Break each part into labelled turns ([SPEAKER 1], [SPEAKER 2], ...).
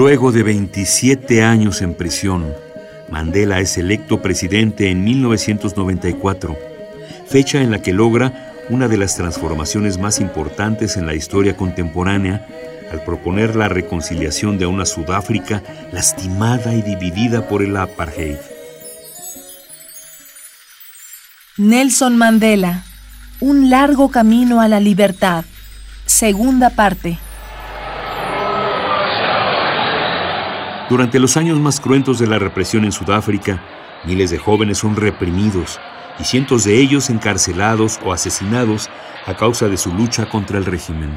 [SPEAKER 1] Luego de 27 años en prisión, Mandela es electo presidente en 1994, fecha en la que logra una de las transformaciones más importantes en la historia contemporánea al proponer la reconciliación de una Sudáfrica lastimada y dividida por el apartheid.
[SPEAKER 2] Nelson Mandela, un largo camino a la libertad. Segunda parte.
[SPEAKER 1] Durante los años más cruentos de la represión en Sudáfrica, miles de jóvenes son reprimidos y cientos de ellos encarcelados o asesinados a causa de su lucha contra el régimen.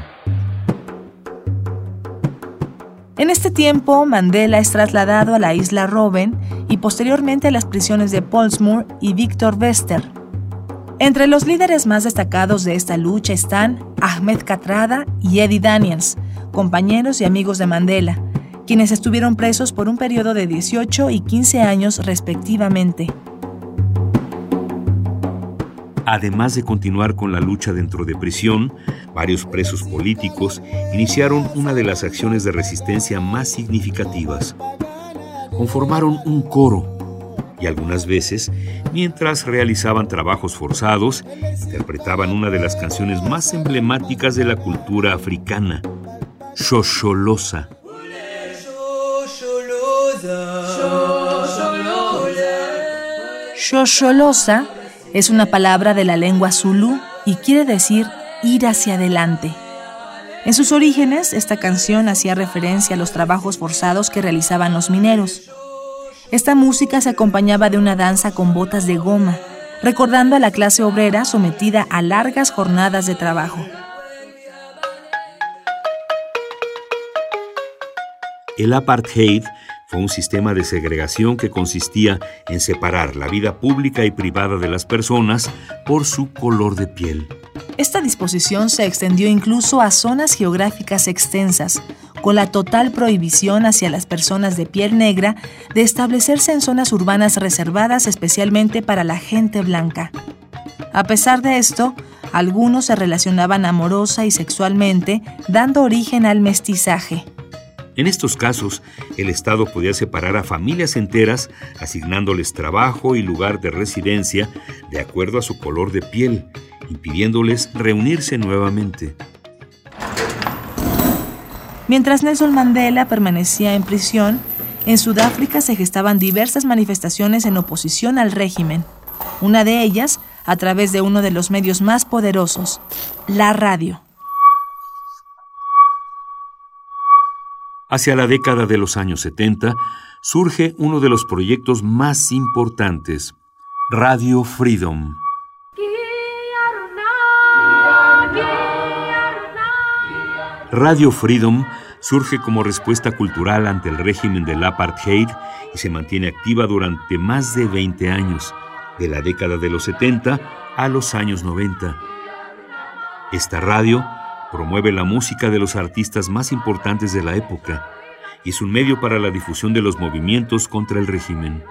[SPEAKER 2] En este tiempo, Mandela es trasladado a la isla Robben y posteriormente a las prisiones de Polsmoor y Victor Wester. Entre los líderes más destacados de esta lucha están Ahmed Katrada y Eddie Daniels, compañeros y amigos de Mandela, quienes estuvieron presos por un periodo de 18 y 15 años respectivamente.
[SPEAKER 1] Además de continuar con la lucha dentro de prisión, varios presos políticos iniciaron una de las acciones de resistencia más significativas. Conformaron un coro y algunas veces, mientras realizaban trabajos forzados, interpretaban una de las canciones más emblemáticas de la cultura africana, Shosholosa.
[SPEAKER 2] Shosholosa es una palabra de la lengua zulú y quiere decir ir hacia adelante. En sus orígenes, esta canción hacía referencia a los trabajos forzados que realizaban los mineros. Esta música se acompañaba de una danza con botas de goma, recordando a la clase obrera sometida a largas jornadas de trabajo.
[SPEAKER 1] El apartheid un sistema de segregación que consistía en separar la vida pública y privada de las personas por su color de piel.
[SPEAKER 2] Esta disposición se extendió incluso a zonas geográficas extensas, con la total prohibición hacia las personas de piel negra de establecerse en zonas urbanas reservadas especialmente para la gente blanca. A pesar de esto, algunos se relacionaban amorosa y sexualmente, dando origen al mestizaje.
[SPEAKER 1] En estos casos, el Estado podía separar a familias enteras, asignándoles trabajo y lugar de residencia de acuerdo a su color de piel, impidiéndoles reunirse nuevamente.
[SPEAKER 2] Mientras Nelson Mandela permanecía en prisión, en Sudáfrica se gestaban diversas manifestaciones en oposición al régimen. Una de ellas a través de uno de los medios más poderosos, la radio.
[SPEAKER 1] Hacia la década de los años 70 surge uno de los proyectos más importantes, Radio Freedom. Radio Freedom surge como respuesta cultural ante el régimen del apartheid y se mantiene activa durante más de 20 años, de la década de los 70 a los años 90. Esta radio promueve la música de los artistas más importantes de la época y es un medio para la difusión de los movimientos contra el régimen.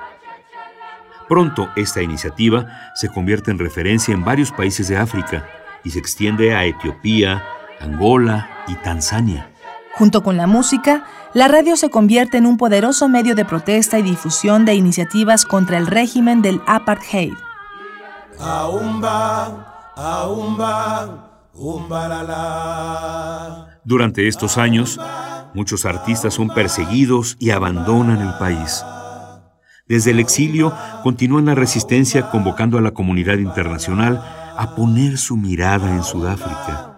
[SPEAKER 1] Pronto esta iniciativa se convierte en referencia en varios países de África y se extiende a Etiopía, Angola y Tanzania.
[SPEAKER 2] Junto con la música, la radio se convierte en un poderoso medio de protesta y difusión de iniciativas contra el régimen del apartheid.
[SPEAKER 1] Durante estos años, muchos artistas son perseguidos y abandonan el país. Desde el exilio continúan la resistencia convocando a la comunidad internacional a poner su mirada en Sudáfrica.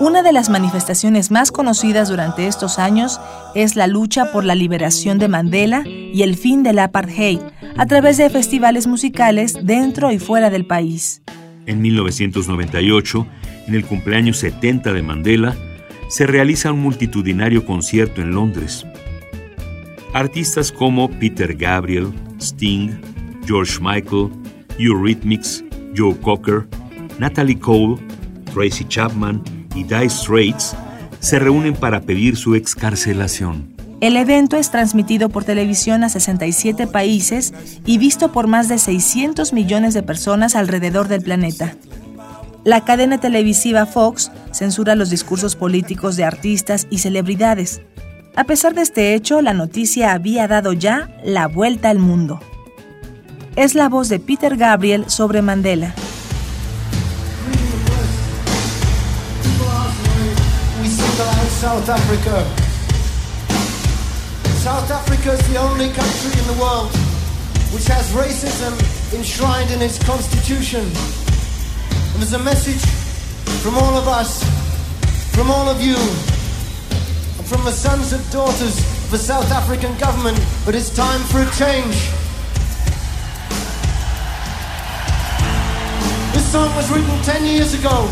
[SPEAKER 2] Una de las manifestaciones más conocidas durante estos años es la lucha por la liberación de Mandela y el fin del apartheid, a través de festivales musicales dentro y fuera del país.
[SPEAKER 1] En 1998, en el cumpleaños 70 de Mandela, se realiza un multitudinario concierto en Londres. Artistas como Peter Gabriel, Sting, George Michael, Eurythmics, Joe Cocker, Natalie Cole, Tracy Chapman y Dire Straits se reúnen para pedir su excarcelación.
[SPEAKER 2] El evento es transmitido por televisión a 67 países y visto por más de 600 millones de personas alrededor del planeta. La cadena televisiva Fox censura los discursos políticos de artistas y celebridades. A pesar de este hecho, la noticia había dado ya la vuelta al mundo. Es la voz de Peter Gabriel sobre Mandela.
[SPEAKER 3] South Africa is the only country in the world which has racism enshrined in its constitution. And there's a message from all of us, from all of you, and from the sons and daughters of the South African government, but it's time for a change. This song was written 10 years ago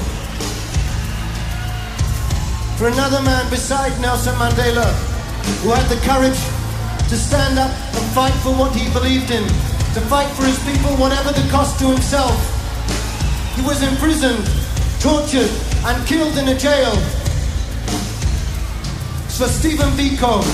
[SPEAKER 3] for another man beside Nelson Mandela who had the courage to stand up and fight for what he believed in, to fight for his people, whatever the cost to himself. He was imprisoned, tortured, and killed in a jail. For Stephen Biko.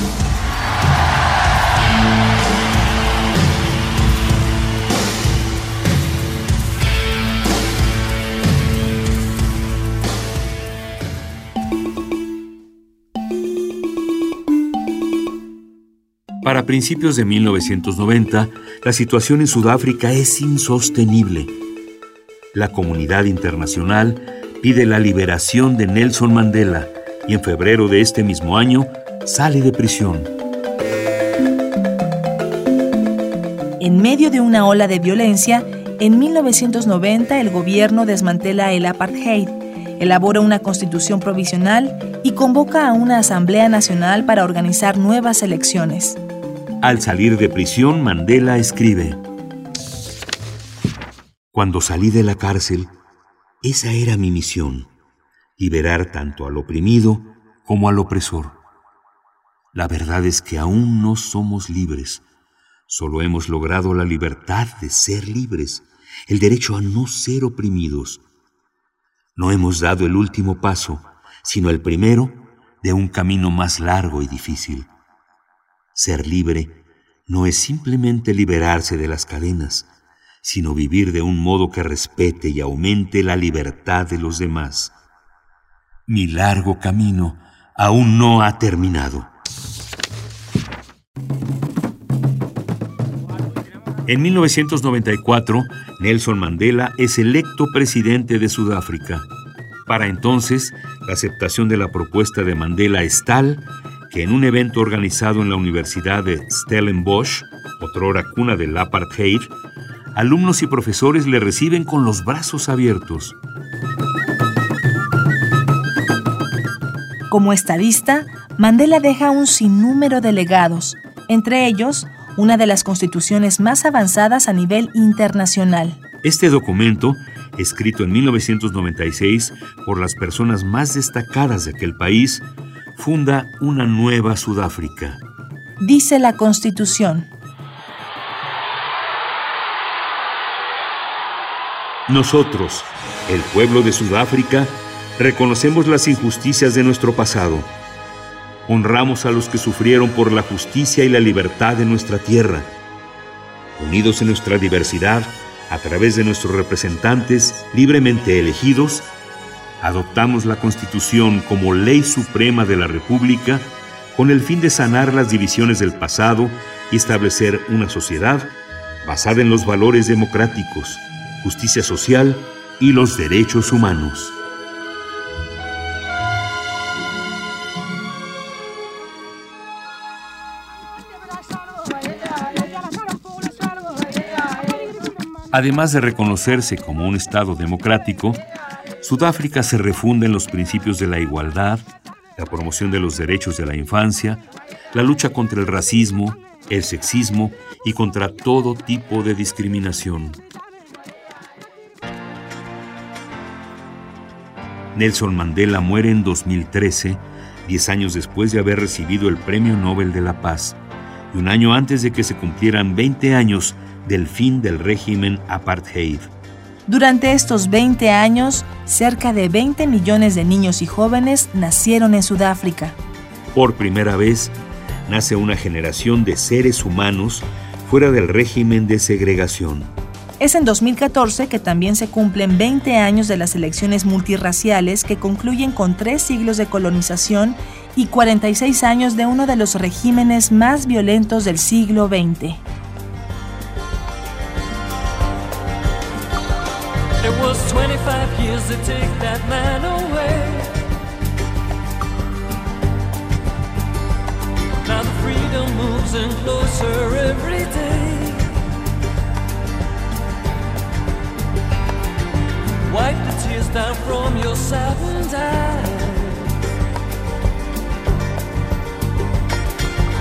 [SPEAKER 1] Para principios de 1990, la situación en Sudáfrica es insostenible. La comunidad internacional pide la liberación de Nelson Mandela y en febrero de este mismo año sale de prisión.
[SPEAKER 2] En medio de una ola de violencia, en 1990 el gobierno desmantela el apartheid, elabora una constitución provisional y convoca a una Asamblea Nacional para organizar nuevas elecciones.
[SPEAKER 1] Al salir de prisión, Mandela escribe, Cuando salí de la cárcel, esa era mi misión, liberar tanto al oprimido como al opresor. La verdad es que aún no somos libres, solo hemos logrado la libertad de ser libres, el derecho a no ser oprimidos. No hemos dado el último paso, sino el primero de un camino más largo y difícil. Ser libre no es simplemente liberarse de las cadenas, sino vivir de un modo que respete y aumente la libertad de los demás. Mi largo camino aún no ha terminado. En 1994, Nelson Mandela es electo presidente de Sudáfrica. Para entonces, la aceptación de la propuesta de Mandela es tal que en un evento organizado en la Universidad de Stellenbosch, otrora cuna del apartheid, alumnos y profesores le reciben con los brazos abiertos.
[SPEAKER 2] Como estadista, Mandela deja un sinnúmero de legados, entre ellos una de las constituciones más avanzadas a nivel internacional.
[SPEAKER 1] Este documento, escrito en 1996 por las personas más destacadas de aquel país, funda una nueva Sudáfrica.
[SPEAKER 2] Dice la Constitución.
[SPEAKER 1] Nosotros, el pueblo de Sudáfrica, reconocemos las injusticias de nuestro pasado. Honramos a los que sufrieron por la justicia y la libertad de nuestra tierra. Unidos en nuestra diversidad, a través de nuestros representantes libremente elegidos, adoptamos la Constitución como ley suprema de la República con el fin de sanar las divisiones del pasado y establecer una sociedad basada en los valores democráticos, justicia social y los derechos humanos. Además de reconocerse como un Estado democrático, Sudáfrica se refunda en los principios de la igualdad, la promoción de los derechos de la infancia, la lucha contra el racismo, el sexismo y contra todo tipo de discriminación. Nelson Mandela muere en 2013, 10 años después de haber recibido el Premio Nobel de la Paz, y un año antes de que se cumplieran 20 años del fin del régimen apartheid.
[SPEAKER 2] Durante estos 20 años, cerca de 20 millones de niños y jóvenes nacieron en Sudáfrica.
[SPEAKER 1] Por primera vez, nace una generación de seres humanos fuera del régimen de segregación.
[SPEAKER 2] Es en 2014 que también se cumplen 20 años de las elecciones multirraciales que concluyen con tres siglos de colonización y 46 años de uno de los regímenes más violentos del siglo XX.
[SPEAKER 4] Wipe the tears down from your saddened eyes.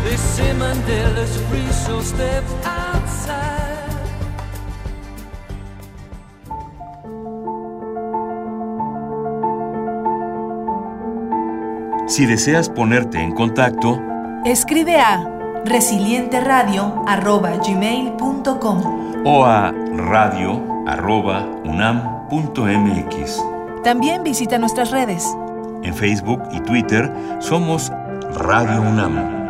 [SPEAKER 4] They say Mandela's free, so step outside.
[SPEAKER 1] Si deseas ponerte en contacto,
[SPEAKER 2] escribe a resilienteradio.gmail.com
[SPEAKER 1] o a
[SPEAKER 2] También visita nuestras redes.
[SPEAKER 1] En Facebook y Twitter somos Radio UNAM.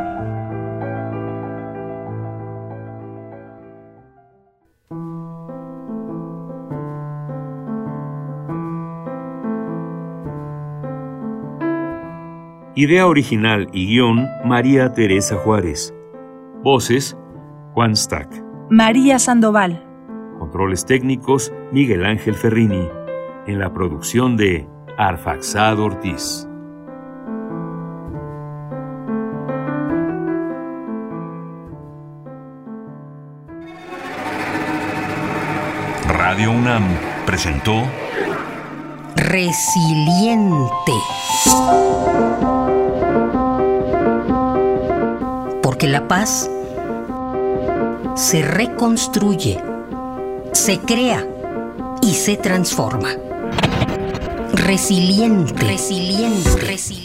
[SPEAKER 1] Idea original y guion María Teresa Juárez. Voces Juan Stack.
[SPEAKER 2] María Sandoval.
[SPEAKER 1] Controles técnicos Miguel Ángel Ferrini. En la producción de Arfaxado Ortiz. Radio UNAM presentó
[SPEAKER 5] Resiliente. Porque la paz se reconstruye, se crea y se transforma. Resiliente, resiliente, resiliente.